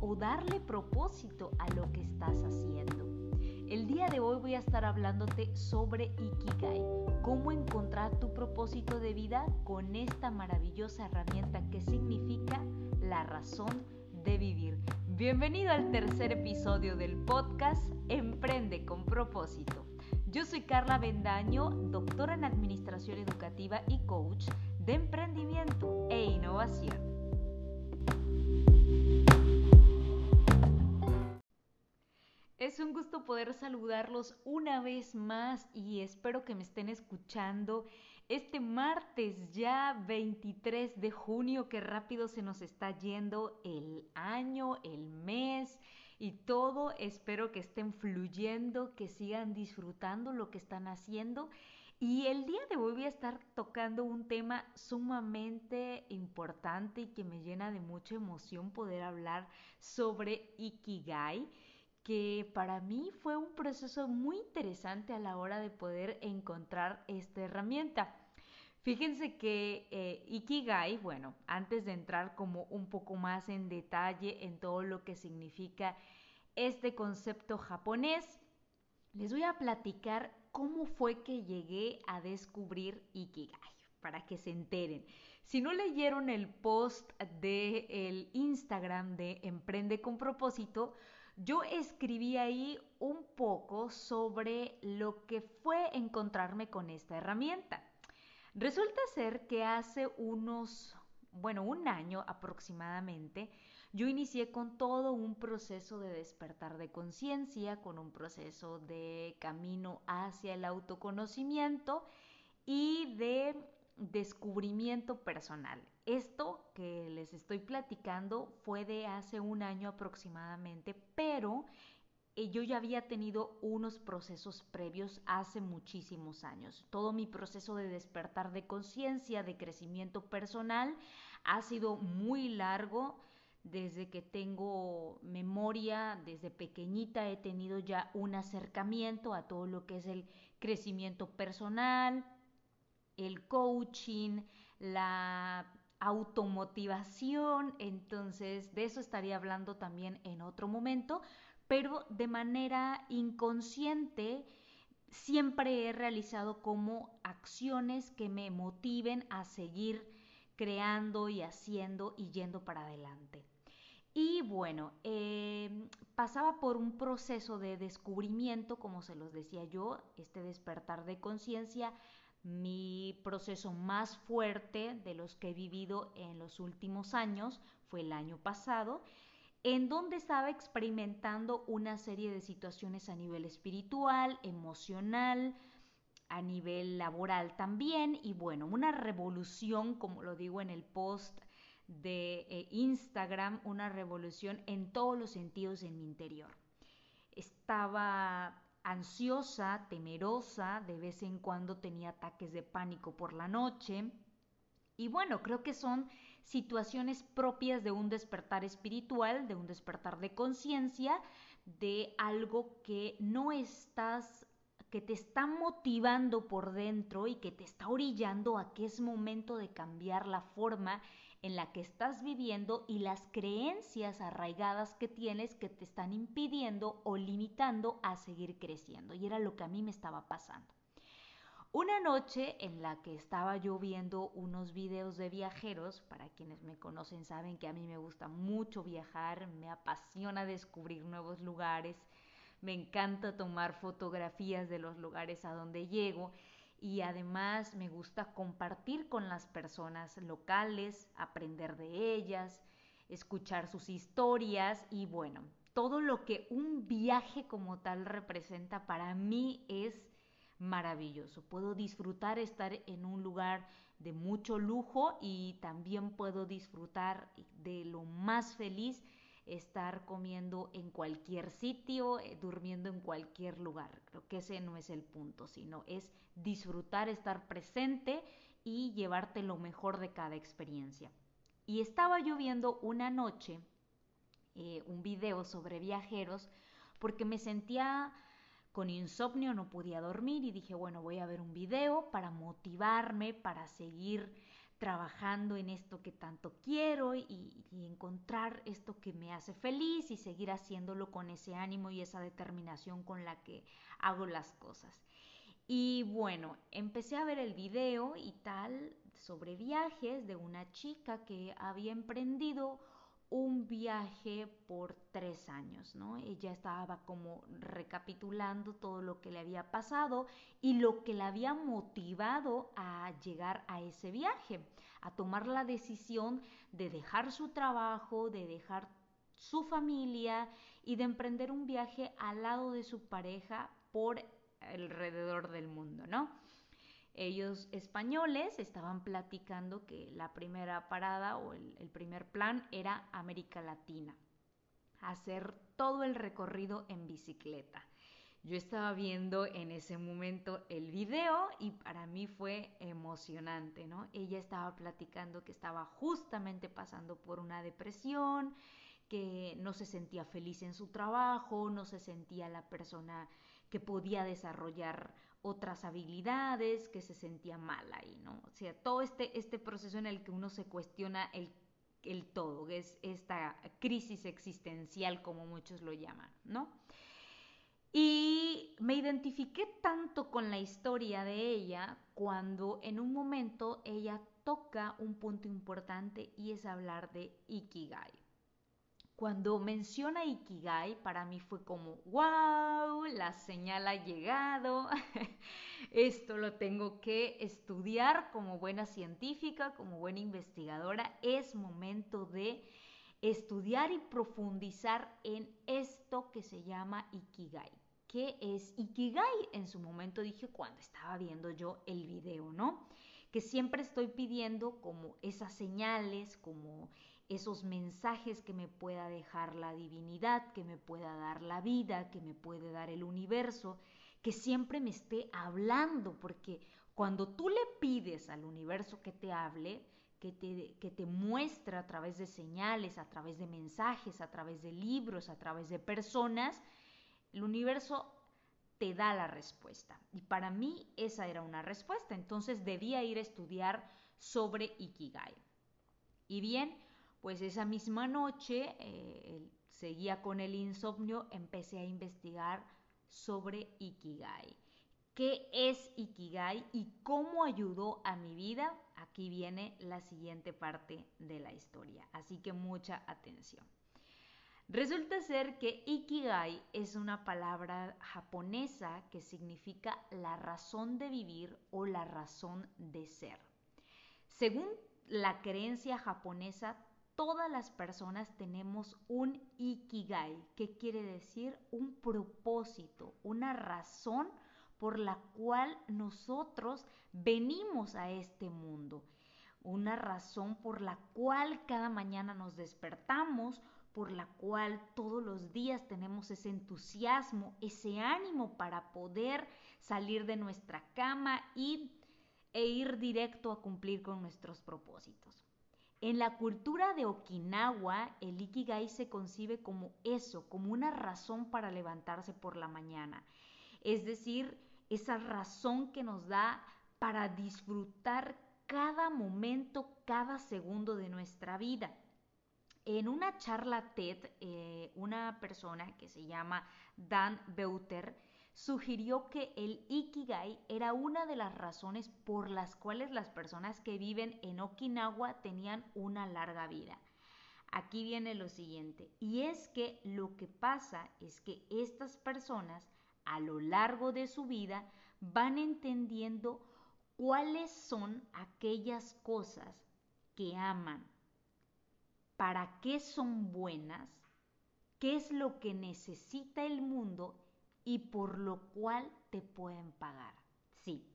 o darle propósito a lo que estás haciendo. El día de hoy voy a estar hablándote sobre Ikigai, cómo encontrar tu propósito de vida con esta maravillosa herramienta que significa la razón de vivir. Bienvenido al tercer episodio del podcast Emprende con propósito. Yo soy Carla Bendaño, doctora en Administración Educativa y coach de emprendimiento e innovación. Es un gusto poder saludarlos una vez más y espero que me estén escuchando este martes ya 23 de junio, que rápido se nos está yendo el año, el mes y todo. Espero que estén fluyendo, que sigan disfrutando lo que están haciendo. Y el día de hoy voy a estar tocando un tema sumamente importante y que me llena de mucha emoción poder hablar sobre Ikigai que para mí fue un proceso muy interesante a la hora de poder encontrar esta herramienta. Fíjense que eh, Ikigai, bueno, antes de entrar como un poco más en detalle en todo lo que significa este concepto japonés, les voy a platicar cómo fue que llegué a descubrir Ikigai, para que se enteren. Si no leyeron el post de el Instagram de Emprende con propósito, yo escribí ahí un poco sobre lo que fue encontrarme con esta herramienta. Resulta ser que hace unos, bueno, un año aproximadamente, yo inicié con todo un proceso de despertar de conciencia, con un proceso de camino hacia el autoconocimiento y de descubrimiento personal. Esto que les estoy platicando fue de hace un año aproximadamente, pero eh, yo ya había tenido unos procesos previos hace muchísimos años. Todo mi proceso de despertar de conciencia, de crecimiento personal, ha sido muy largo. Desde que tengo memoria, desde pequeñita he tenido ya un acercamiento a todo lo que es el crecimiento personal, el coaching, la automotivación, entonces de eso estaría hablando también en otro momento, pero de manera inconsciente siempre he realizado como acciones que me motiven a seguir creando y haciendo y yendo para adelante. Y bueno, eh, pasaba por un proceso de descubrimiento, como se los decía yo, este despertar de conciencia, mi proceso más fuerte de los que he vivido en los últimos años fue el año pasado, en donde estaba experimentando una serie de situaciones a nivel espiritual, emocional, a nivel laboral también, y bueno, una revolución, como lo digo en el post de eh, Instagram, una revolución en todos los sentidos en mi interior. Estaba ansiosa, temerosa, de vez en cuando tenía ataques de pánico por la noche. Y bueno, creo que son situaciones propias de un despertar espiritual, de un despertar de conciencia, de algo que no estás, que te está motivando por dentro y que te está orillando a que es momento de cambiar la forma en la que estás viviendo y las creencias arraigadas que tienes que te están impidiendo o limitando a seguir creciendo. Y era lo que a mí me estaba pasando. Una noche en la que estaba yo viendo unos videos de viajeros, para quienes me conocen saben que a mí me gusta mucho viajar, me apasiona descubrir nuevos lugares, me encanta tomar fotografías de los lugares a donde llego y además me gusta compartir con las personas locales, aprender de ellas, escuchar sus historias y bueno, todo lo que un viaje como tal representa para mí es maravilloso. Puedo disfrutar estar en un lugar de mucho lujo y también puedo disfrutar de lo más feliz estar comiendo en cualquier sitio, eh, durmiendo en cualquier lugar. Creo que ese no es el punto, sino es disfrutar, estar presente y llevarte lo mejor de cada experiencia. Y estaba yo viendo una noche eh, un video sobre viajeros porque me sentía con insomnio, no podía dormir y dije, bueno, voy a ver un video para motivarme, para seguir trabajando en esto que tanto quiero y, encontrar esto que me hace feliz y seguir haciéndolo con ese ánimo y esa determinación con la que hago las cosas. Y bueno, empecé a ver el video y tal sobre viajes de una chica que había emprendido un viaje por tres años, ¿no? Ella estaba como recapitulando todo lo que le había pasado y lo que la había motivado a llegar a ese viaje, a tomar la decisión de dejar su trabajo, de dejar su familia y de emprender un viaje al lado de su pareja por alrededor del mundo, ¿no? Ellos españoles estaban platicando que la primera parada o el, primer plan era América Latina, hacer todo el recorrido en bicicleta. Yo estaba viendo en ese momento el video y para mí fue emocionante, ¿no? Ella estaba platicando que estaba justamente pasando por una depresión, que no se sentía feliz en su trabajo, no se sentía la persona que podía desarrollar otras habilidades, que se sentía mal ahí, ¿no? O sea, todo este, este proceso en el que uno se cuestiona el, el todo, es esta crisis existencial como muchos lo llaman, ¿no? Y me identifiqué tanto con la historia de ella cuando en un momento ella toca un punto importante y es hablar de Ikigai. Cuando menciona Ikigai, para mí fue como, wow, la señal ha llegado, esto lo tengo que estudiar como buena científica, como buena investigadora, es momento de estudiar y profundizar en esto que se llama Ikigai. ¿Qué es Ikigai? En su momento dije cuando estaba viendo yo el video, ¿no? Que siempre estoy pidiendo como esas señales, como esos mensajes que me pueda dejar la divinidad, que me pueda dar la vida, que me puede dar el universo, que siempre me esté hablando, porque cuando tú le pides al universo que te hable, que te, que te muestra a través de señales, a través de mensajes, a través de libros, a través de personas, el universo te da la respuesta. Y para mí esa era una respuesta, entonces debía ir a estudiar sobre Ikigai. Y bien, pues esa misma noche eh, seguía con el insomnio, empecé a investigar sobre Ikigai. ¿Qué es Ikigai y cómo ayudó a mi vida? Aquí viene la siguiente parte de la historia, así que mucha atención. Resulta ser que Ikigai es una palabra japonesa que significa la razón de vivir o la razón de ser. Según la creencia japonesa, todas las personas tenemos un ikigai, que quiere decir un propósito, una razón por la cual nosotros venimos a este mundo, una razón por la cual cada mañana nos despertamos, por la cual todos los días tenemos ese entusiasmo, ese ánimo para poder salir de nuestra cama y, e ir directo a cumplir con nuestros propósitos. En la cultura de Okinawa, el Ikigai se concibe como eso, como una razón para levantarse por la mañana. Es decir, esa razón que nos da para disfrutar cada momento, cada segundo de nuestra vida. En una charla TED, eh, una persona que se llama Dan Beuter sugirió que el Ikigai era una de las razones por las cuales las personas que viven en Okinawa tenían una larga vida. Aquí viene lo siguiente, y es que lo que pasa es que estas personas a lo largo de su vida van entendiendo cuáles son aquellas cosas que aman, para qué son buenas, qué es lo que necesita el mundo y por lo cual te pueden pagar. Sí,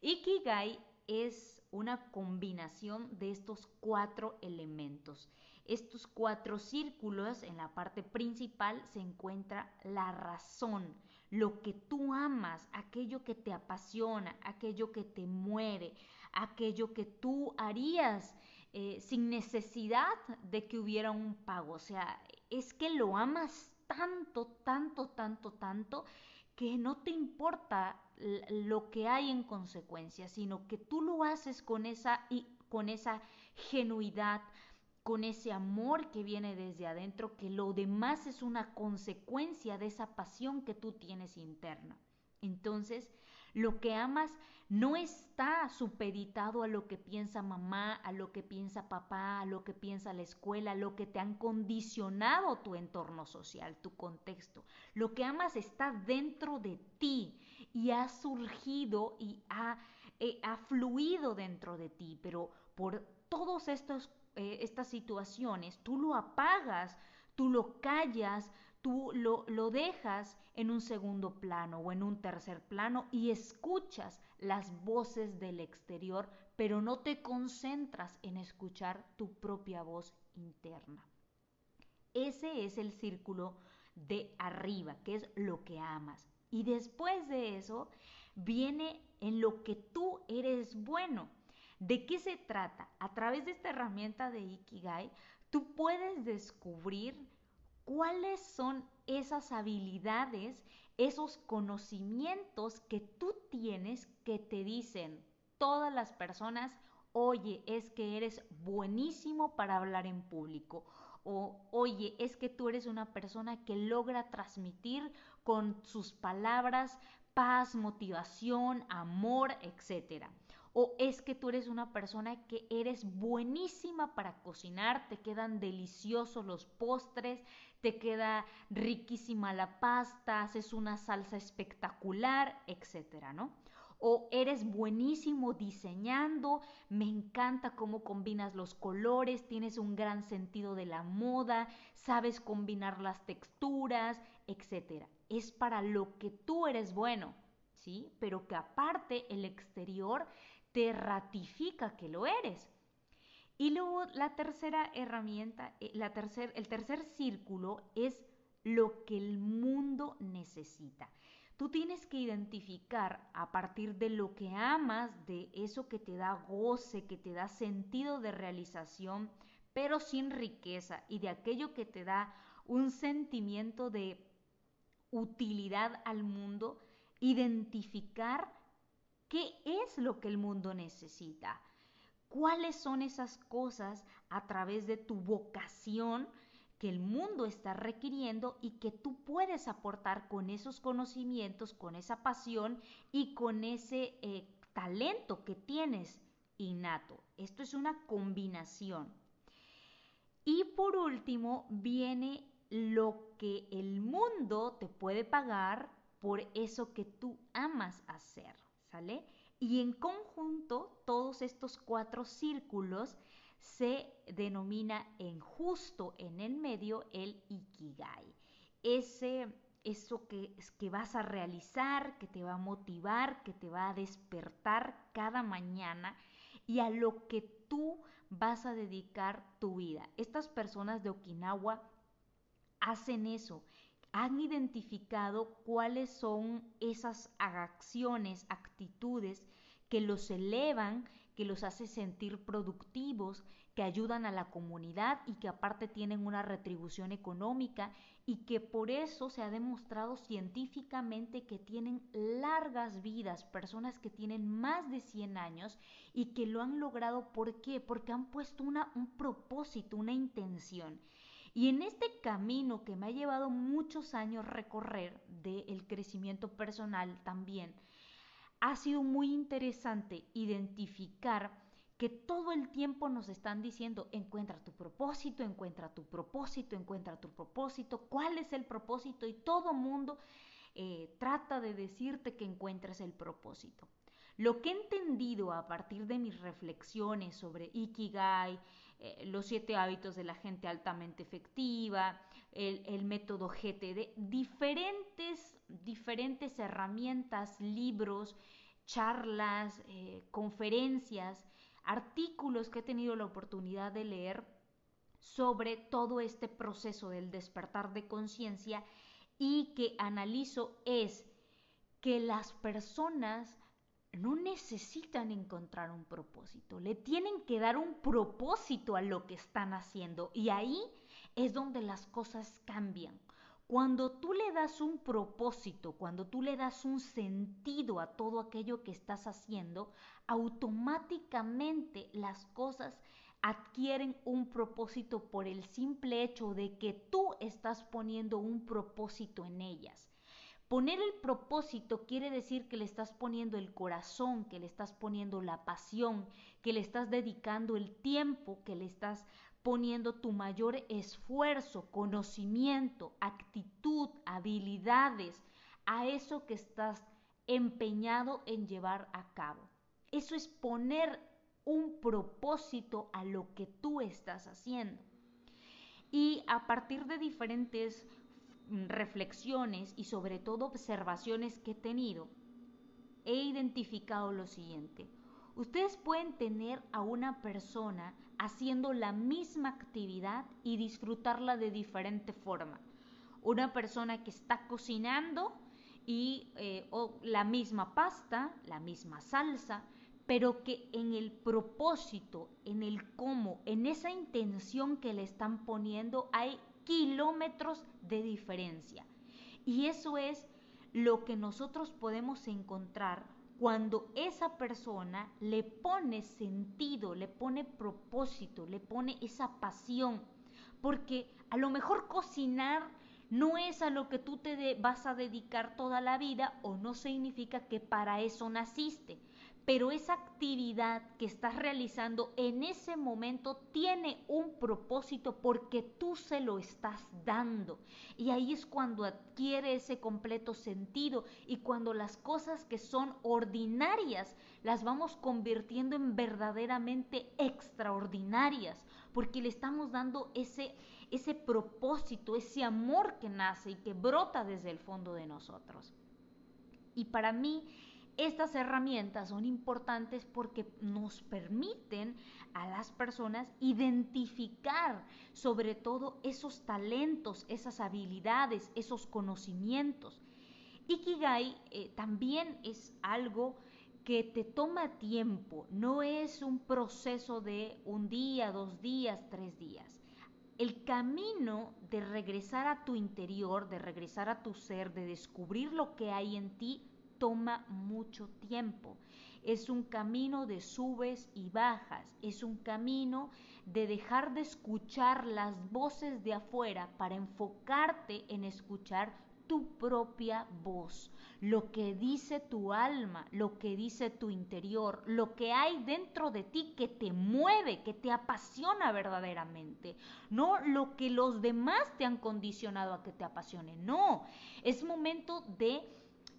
Ikigai es una combinación de estos cuatro elementos. Estos cuatro círculos, en la parte principal se encuentra la razón, lo que tú amas, aquello que te apasiona, aquello que te muere, aquello que tú harías eh, sin necesidad de que hubiera un pago. O sea, es que lo amas tanto, tanto, tanto, tanto, que no te importa lo que hay en consecuencia, sino que tú lo haces con esa, con esa genuidad, con ese amor que viene desde adentro, que lo demás es una consecuencia de esa pasión que tú tienes interna. Entonces, lo que amas no está supeditado a lo que piensa mamá, a lo que piensa papá, a lo que piensa la escuela, a lo que te han condicionado tu entorno social, tu contexto. Lo que amas está dentro de ti y ha surgido y ha, eh, ha fluido dentro de ti, pero por estos eh, estas situaciones, tú lo apagas, tú lo callas, tú lo, lo dejas en un segundo plano o en un tercer plano y escuchas las voces del exterior, pero no te concentras en escuchar tu propia voz interna. Ese es el círculo de arriba, que es lo que amas. Y después de eso viene en lo que tú eres bueno. ¿De qué se trata? A través de esta herramienta de Ikigai, tú puedes descubrir cuáles son esas habilidades, esos conocimientos que tú tienes que te dicen todas las personas, oye, es que eres buenísimo para hablar en público. O, oye, es que tú eres una persona que logra transmitir con sus palabras paz, motivación, amor, etcétera o es que tú eres una persona que eres buenísima para cocinar, te quedan deliciosos los postres, te queda riquísima la pasta, haces una salsa espectacular, etcétera, ¿no? O eres buenísimo diseñando, me encanta cómo combinas los colores, tienes un gran sentido de la moda, sabes combinar las texturas, etcétera. Es para lo que tú eres bueno, ¿sí? Pero que aparte el exterior te ratifica que lo eres. Y luego la tercera herramienta, eh, la tercer, el tercer círculo es lo que el mundo necesita. Tú tienes que identificar a partir de lo que amas, de eso que te da goce, que te da sentido de realización, pero sin riqueza, y de aquello que te da un sentimiento de utilidad al mundo, identificar ¿Qué es lo que el mundo necesita? ¿Cuáles son esas cosas a través de tu vocación que el mundo está requiriendo y que tú puedes aportar con esos conocimientos, con esa pasión y con ese eh, talento que tienes innato? Esto es una combinación. Y por último viene lo que el mundo te puede pagar por eso que tú amas hacer. Y en conjunto, todos estos cuatro círculos se denomina en justo en el medio el Ikigai. Ese, eso que, que vas a realizar, que te va a motivar, que te va a despertar cada mañana y a lo que tú vas a dedicar tu vida. Estas personas de Okinawa hacen eso han identificado cuáles son esas acciones, actitudes que los elevan, que los hace sentir productivos, que ayudan a la comunidad y que aparte tienen una retribución económica y que por eso se ha demostrado científicamente que tienen largas vidas, personas que tienen más de 100 años y que lo han logrado. ¿Por qué? Porque han puesto una, un propósito, una intención. Y en este camino que me ha llevado muchos años recorrer del crecimiento personal también, ha sido muy interesante identificar que todo el tiempo nos están diciendo, encuentra tu propósito, encuentra tu propósito, encuentra tu propósito, cuál es el propósito y todo mundo eh, trata de decirte que encuentres el propósito. Lo que he entendido a partir de mis reflexiones sobre Ikigai, eh, los siete hábitos de la gente altamente efectiva, el, método GTD, diferentes, diferentes herramientas, libros, charlas, eh, conferencias, artículos que he tenido la oportunidad de leer sobre todo este proceso del despertar de conciencia y que analizo es que las personas no necesitan encontrar un propósito, le tienen que dar un propósito a lo que están haciendo y ahí es donde las cosas cambian. Cuando tú le das un propósito, cuando tú le das un sentido a todo aquello que estás haciendo, automáticamente las cosas adquieren un propósito por el simple hecho de que tú estás poniendo un propósito en ellas. Poner el propósito quiere decir que le estás poniendo el corazón, que le estás poniendo la pasión, que le estás dedicando el tiempo, que le estás poniendo tu mayor esfuerzo, conocimiento, actitud, habilidades a eso que estás empeñado en llevar a cabo. Eso es poner un propósito a lo que tú estás haciendo. Y a partir de diferentes reflexiones y sobre todo observaciones que he tenido, he identificado lo siguiente. Ustedes pueden tener a una persona haciendo la misma actividad y disfrutarla de diferente forma. Una persona que está cocinando y eh, la misma pasta, la misma salsa, pero que en el propósito, en el cómo, en esa intención que le están poniendo hay kilómetros de diferencia. Y eso es lo que nosotros podemos encontrar cuando esa persona le pone sentido, le pone propósito, le pone esa pasión. Porque a lo mejor cocinar no es a lo que tú te vas a dedicar toda la vida o no significa que para eso naciste pero esa actividad que estás realizando en ese momento tiene un propósito porque tú se lo estás dando. Y ahí es cuando adquiere ese completo sentido y cuando las cosas que son ordinarias las vamos convirtiendo en verdaderamente extraordinarias, porque le estamos dando ese, ese propósito, ese amor que nace y que brota desde el fondo de nosotros. Y para mí, estas herramientas son importantes porque nos permiten a las personas identificar sobre todo esos talentos, esas habilidades, esos conocimientos. Ikigai eh, también es algo que te toma tiempo, no es un proceso de un día, dos días, tres días. El camino de regresar a tu interior, de regresar a tu ser, de descubrir lo que hay en ti, toma mucho tiempo. Es un camino de subes y bajas, es un camino de dejar de escuchar las voces de afuera para enfocarte en escuchar tu propia voz, lo que dice tu alma, lo que dice tu interior, lo que hay dentro de ti que te mueve, que te apasiona verdaderamente, no lo que los demás te han condicionado a que te apasione, no, es momento de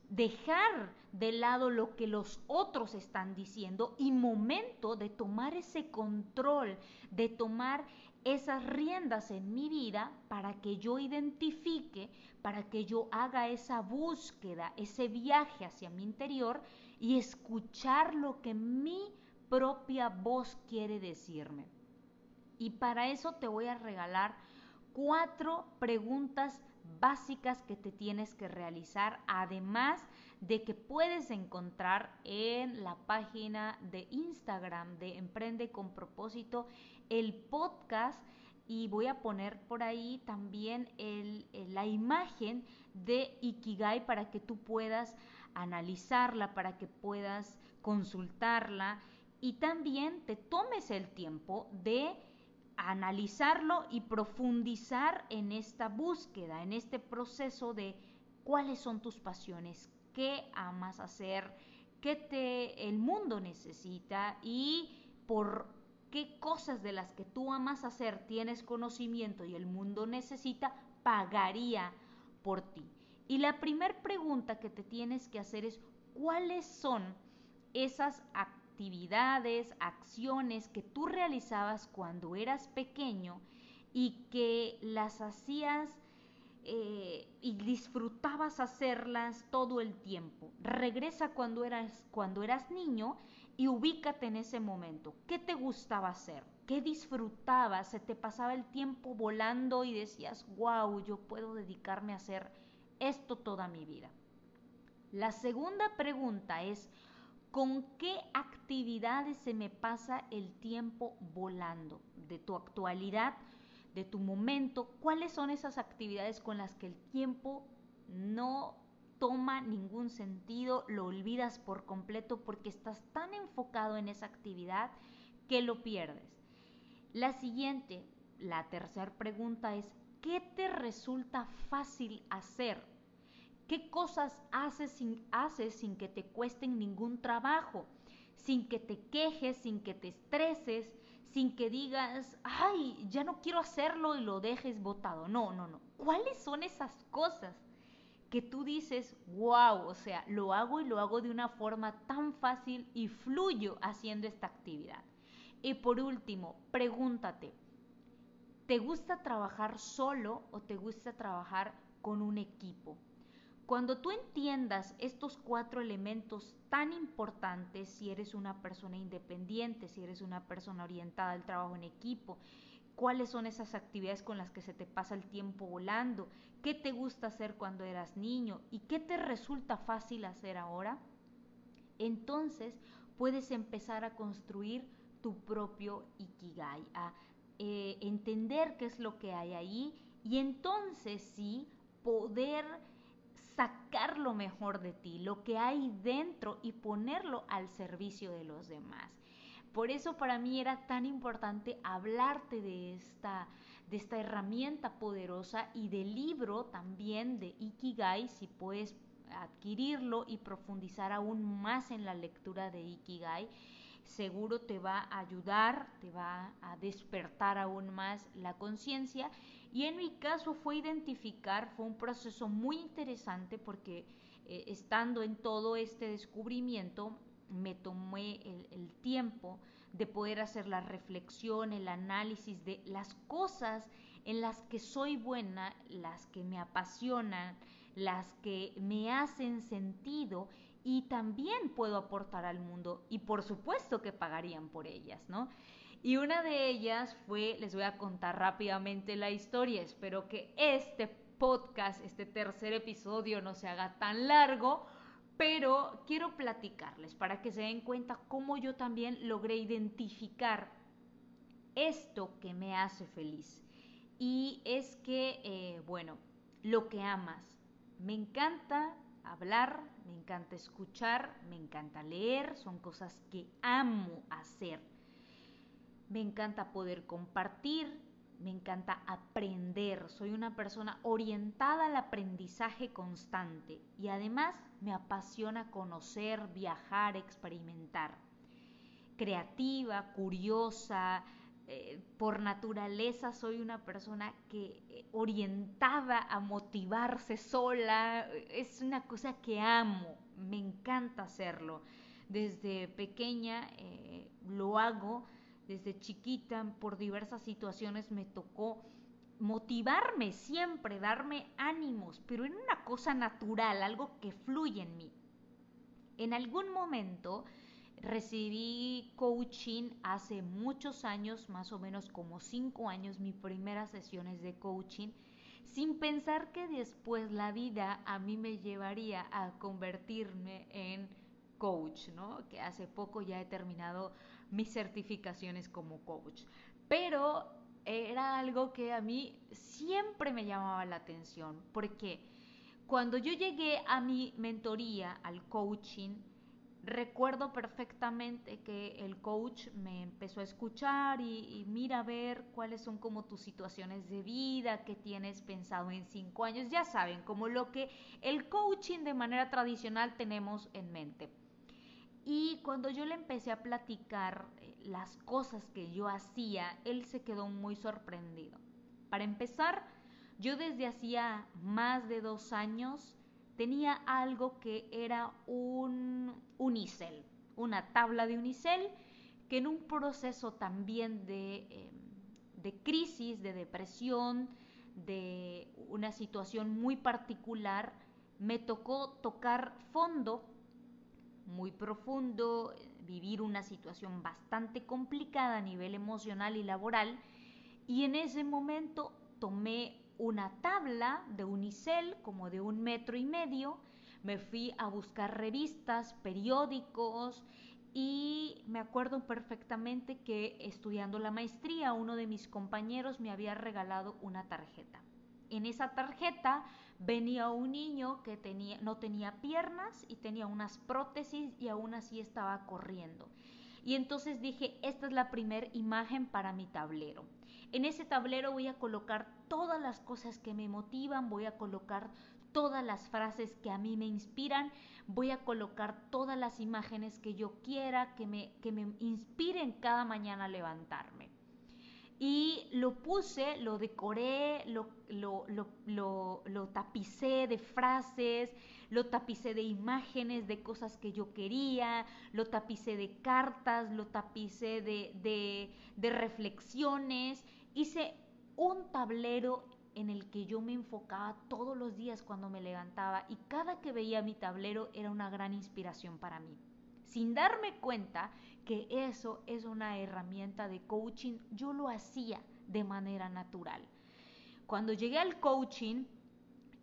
dejar de lado lo que los otros están diciendo y momento de tomar ese control, de tomar esas riendas en mi vida para que yo identifique, para que yo haga esa búsqueda, ese viaje hacia mi interior y escuchar lo que mi propia voz quiere decirme. Y para eso te voy a regalar cuatro preguntas básicas que te tienes que realizar, además de que puedes encontrar en la página de Instagram de Emprende con propósito el podcast. Y voy a poner por ahí también la imagen de Ikigai para que tú puedas analizarla, para que puedas consultarla. Y también te tomes el tiempo de analizarlo y profundizar en esta búsqueda, en este proceso de cuáles son tus pasiones, qué amas hacer, qué te el mundo necesita y por qué cosas de las que tú amas hacer tienes conocimiento y el mundo necesita, pagaría por ti. Y la primera pregunta que te tienes que hacer es cuáles son esas actividades, acciones que tú realizabas cuando eras pequeño y que las hacías eh, y disfrutabas hacerlas todo el tiempo. Regresa cuando eras, cuando eras niño y ubícate en ese momento. ¿Qué te gustaba hacer? ¿Qué disfrutabas? Se te pasaba el tiempo volando y decías, wow, yo puedo dedicarme a hacer esto toda mi vida. La segunda pregunta es, ¿Con qué actividades se me pasa el tiempo volando? De tu actualidad, de tu momento, cuáles son esas actividades con las que el tiempo no toma ningún sentido, lo olvidas por completo porque estás tan enfocado en esa actividad que lo pierdes. La siguiente, la tercera pregunta es, ¿qué te resulta fácil hacer? ¿Qué cosas haces sin, que te cuesten ningún trabajo? Sin que te quejes, sin que te estreses, sin que digas, ay, ya no quiero hacerlo y lo dejes botado. No, no, no. ¿Cuáles son esas cosas que tú dices, wow, o sea, lo hago y lo hago de una forma tan fácil y fluyo haciendo esta actividad? Y por último, pregúntate, ¿te gusta trabajar solo o te gusta trabajar con un equipo? Cuando tú entiendas estos cuatro elementos tan importantes, si eres una persona independiente, si eres una persona orientada al trabajo en equipo, cuáles son esas actividades con las que se te pasa el tiempo volando, qué te gusta hacer cuando eras niño y qué te resulta fácil hacer ahora, entonces puedes empezar a construir tu propio ikigai, a eh, entender qué es lo que hay ahí y entonces sí poder sacar lo mejor de ti, lo que hay dentro y ponerlo al servicio de los demás. Por eso para mí era tan importante hablarte de esta, herramienta poderosa y del libro también de Ikigai, si puedes adquirirlo y profundizar aún más en la lectura de Ikigai seguro te va a ayudar, te va a despertar aún más la conciencia. Y en mi caso fue identificar, fue un proceso muy interesante porque eh, estando en todo este descubrimiento, me tomé el, el tiempo de poder hacer la reflexión, el análisis de las cosas en las que soy buena, las que me apasionan, las que me hacen sentido y también puedo aportar al mundo y por supuesto que pagarían por ellas, ¿no? Y una de ellas fue, les voy a contar rápidamente la historia, espero que este podcast, este tercer episodio no se haga tan largo, pero quiero platicarles para que se den cuenta cómo yo también logré identificar esto que me hace feliz. Y es que, eh, bueno, lo que amas. Me encanta hablar, me encanta escuchar, me encanta leer, son cosas que amo hacer. Me encanta poder compartir, me encanta aprender, soy una persona orientada al aprendizaje constante y además me apasiona conocer, viajar, experimentar. Creativa, curiosa, eh, por naturaleza soy una persona que eh, orientada a motivarse sola, es una cosa que amo, me encanta hacerlo. Desde pequeña eh, lo hago, desde chiquita por diversas situaciones me tocó motivarme siempre, darme ánimos, pero en una cosa natural, algo que fluye en mí. En algún momento Recibí coaching hace muchos años, más o menos como cinco años, mis primeras sesiones de coaching, sin pensar que después la vida a mí me llevaría a convertirme en coach, ¿no? Que hace poco ya he terminado mis certificaciones como coach. Pero era algo que a mí siempre me llamaba la atención, porque cuando yo llegué a mi mentoría, al coaching, recuerdo perfectamente que el coach me empezó a escuchar y, mira a ver cuáles son como tus situaciones de vida, qué tienes pensado en cinco años, ya saben, como lo que el coaching de manera tradicional tenemos en mente. Y cuando yo le empecé a platicar eh, las cosas que yo hacía, él se quedó muy sorprendido. Para empezar, yo desde hacía más de dos años tenía algo que era un unicel, una tabla de unicel que en un proceso también de, em, de crisis, de depresión, de una situación muy particular, me tocó tocar fondo muy profundo, vivir una situación bastante complicada a nivel emocional y laboral, y en ese momento tomé una tabla de unicel como de un metro y medio, me fui a buscar revistas, periódicos y me acuerdo perfectamente que estudiando la maestría uno de mis compañeros me había regalado una tarjeta. En esa tarjeta venía un niño que tenía, no tenía piernas y tenía unas prótesis y aún así estaba corriendo. Y entonces dije, esta es la primera imagen para mi tablero. En ese tablero voy a colocar todas las cosas que me motivan, voy a colocar todas las frases que a mí me inspiran, voy a colocar todas las imágenes que yo quiera, que me, que me inspiren cada mañana a levantarme. Y lo puse, lo decoré, lo, lo, lo, lo, tapicé de frases, lo tapicé de imágenes, de cosas que yo quería, lo tapicé de cartas, lo tapicé de, de, de reflexiones. Hice un tablero en el que yo me enfocaba todos los días cuando me levantaba y cada que veía mi tablero era una gran inspiración para mí. Sin darme cuenta que eso es una herramienta de coaching, yo lo hacía de manera natural. Cuando llegué al coaching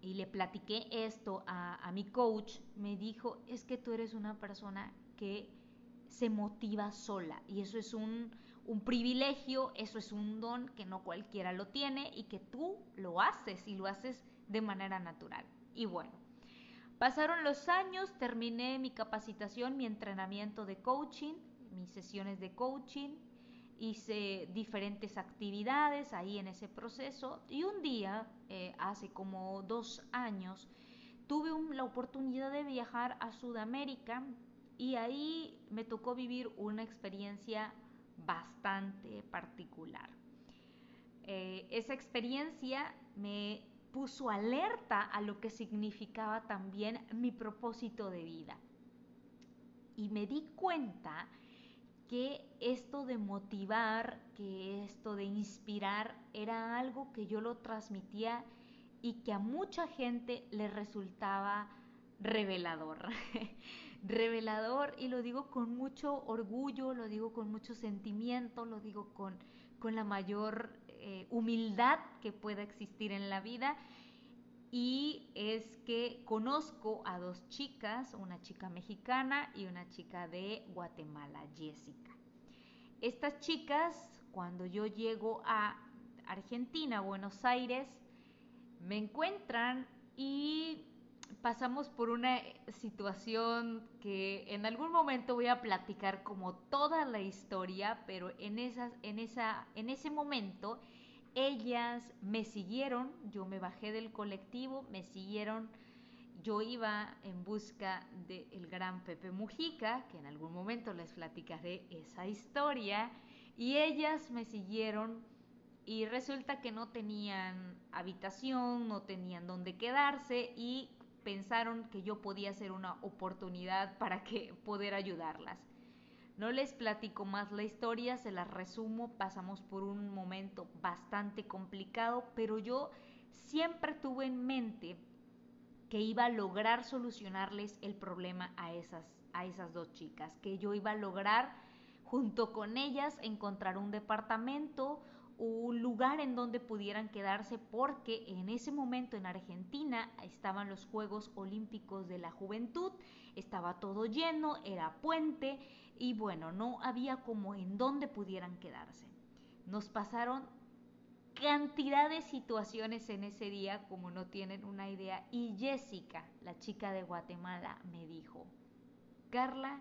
y le platiqué esto a, a mi coach, me dijo, es que tú eres una persona que se motiva sola y eso es un, un privilegio, eso es un don que no cualquiera lo tiene y que tú lo haces y lo haces de manera natural. Y bueno, pasaron los años, terminé mi capacitación, mi entrenamiento de coaching, mis sesiones de coaching, hice diferentes actividades ahí en ese proceso y un día, eh, hace como dos años, tuve la oportunidad de viajar a Sudamérica y ahí me tocó vivir una experiencia bastante particular. Eh, esa experiencia me puso alerta a lo que significaba también mi propósito de vida. Y me di cuenta que esto de motivar, que esto de inspirar era algo que yo lo transmitía y que a mucha gente le resultaba revelador. revelador y lo digo con mucho orgullo, lo digo con mucho sentimiento, lo digo con, con la mayor eh, humildad que pueda existir en la vida. Y es que conozco a dos chicas, una chica mexicana y una chica de Guatemala, Jessica. Estas chicas, cuando yo llego a Argentina, Buenos Aires, me encuentran y pasamos por una situación que en algún momento voy a platicar como toda la historia, pero en, esas, en, esa, en ese momento ellas me siguieron, yo me bajé del colectivo, me siguieron, yo iba en busca del gran Pepe Mujica, que en algún momento les platicaré esa historia, y ellas me siguieron y resulta que no tenían habitación, no tenían dónde quedarse y pensaron que yo podía ser una oportunidad para que poder ayudarlas. No les platico más la historia, se las resumo, pasamos por un momento bastante complicado, pero yo siempre tuve en mente que iba a lograr solucionarles el problema a esas, a esas dos chicas, que yo iba a lograr junto con ellas encontrar un departamento, un lugar en donde pudieran quedarse porque en ese momento en Argentina estaban los Juegos Olímpicos de la Juventud, estaba todo lleno, era puente y bueno, no había como en donde pudieran quedarse. Nos pasaron cantidad de situaciones en ese día como no tienen una idea y Jessica, la chica de Guatemala, me dijo, Carla,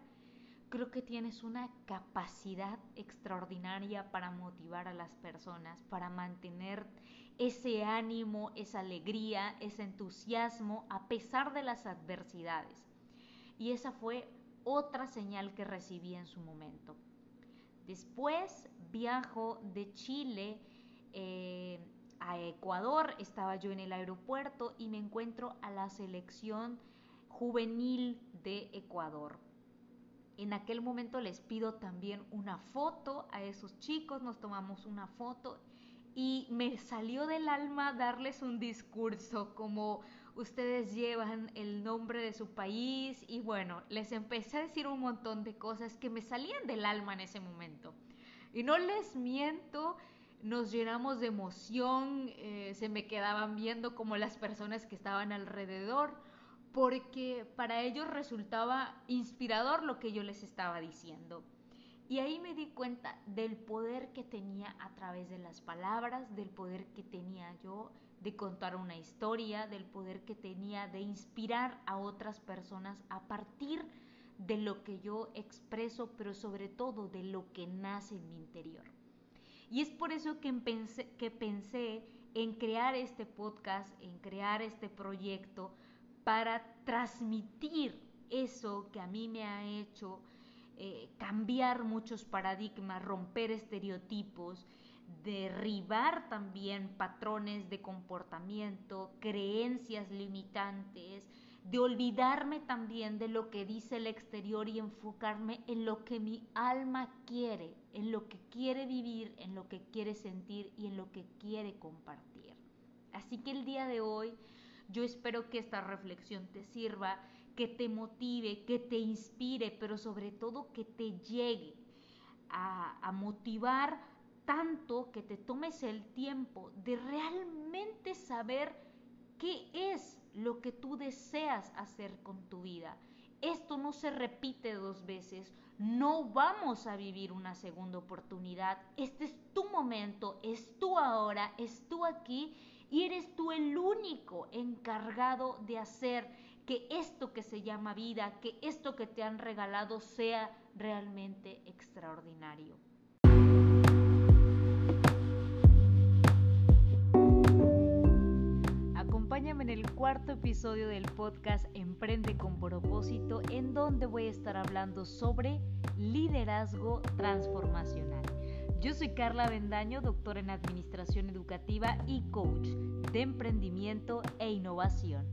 creo que tienes una capacidad extraordinaria para motivar a las personas, para mantener ese ánimo, esa alegría, ese entusiasmo a pesar de las adversidades. Y esa fue otra señal que recibí en su momento. Después viajo de Chile eh, a Ecuador, estaba yo en el aeropuerto y me encuentro a la selección juvenil de Ecuador en aquel momento les pido también una foto a esos chicos, nos tomamos una foto y me salió del alma darles un discurso como ustedes llevan el nombre de su país y bueno, les empecé a decir un montón de cosas que me salían del alma en ese momento. Y no les miento, nos llenamos de emoción, eh, se me quedaban viendo como las personas que estaban alrededor porque para ellos resultaba inspirador lo que yo les estaba diciendo. Y ahí me di cuenta del poder que tenía a través de las palabras, del poder que tenía yo de contar una historia, del poder que tenía de inspirar a otras personas a partir de lo que yo expreso, pero sobre todo de lo que nace en mi interior. Y es por eso que pensé, que pensé en crear este podcast, en crear este proyecto, para transmitir eso que a mí me ha hecho eh, cambiar muchos paradigmas, romper estereotipos, derribar también patrones de comportamiento, creencias limitantes, de olvidarme también de lo que dice el exterior y enfocarme en lo que mi alma quiere, en lo que quiere vivir, en lo que quiere sentir y en lo que quiere compartir. Así que el día de hoy yo espero que esta reflexión te sirva, que te motive, que te inspire, pero sobre todo que te llegue a, motivar tanto que te tomes el tiempo de realmente saber qué es lo que tú deseas hacer con tu vida. Esto no se repite dos veces, no vamos a vivir una segunda oportunidad. Este es tu momento, es tú ahora, es tú aquí y eres tú el único encargado de hacer que esto que se llama vida, que esto que te han regalado sea realmente extraordinario. Acompáñame en el cuarto episodio del podcast Emprende con propósito, en donde voy a estar hablando sobre liderazgo transformacional. Yo soy Carla Bendaño, doctora en Administración Educativa y coach de emprendimiento e innovación.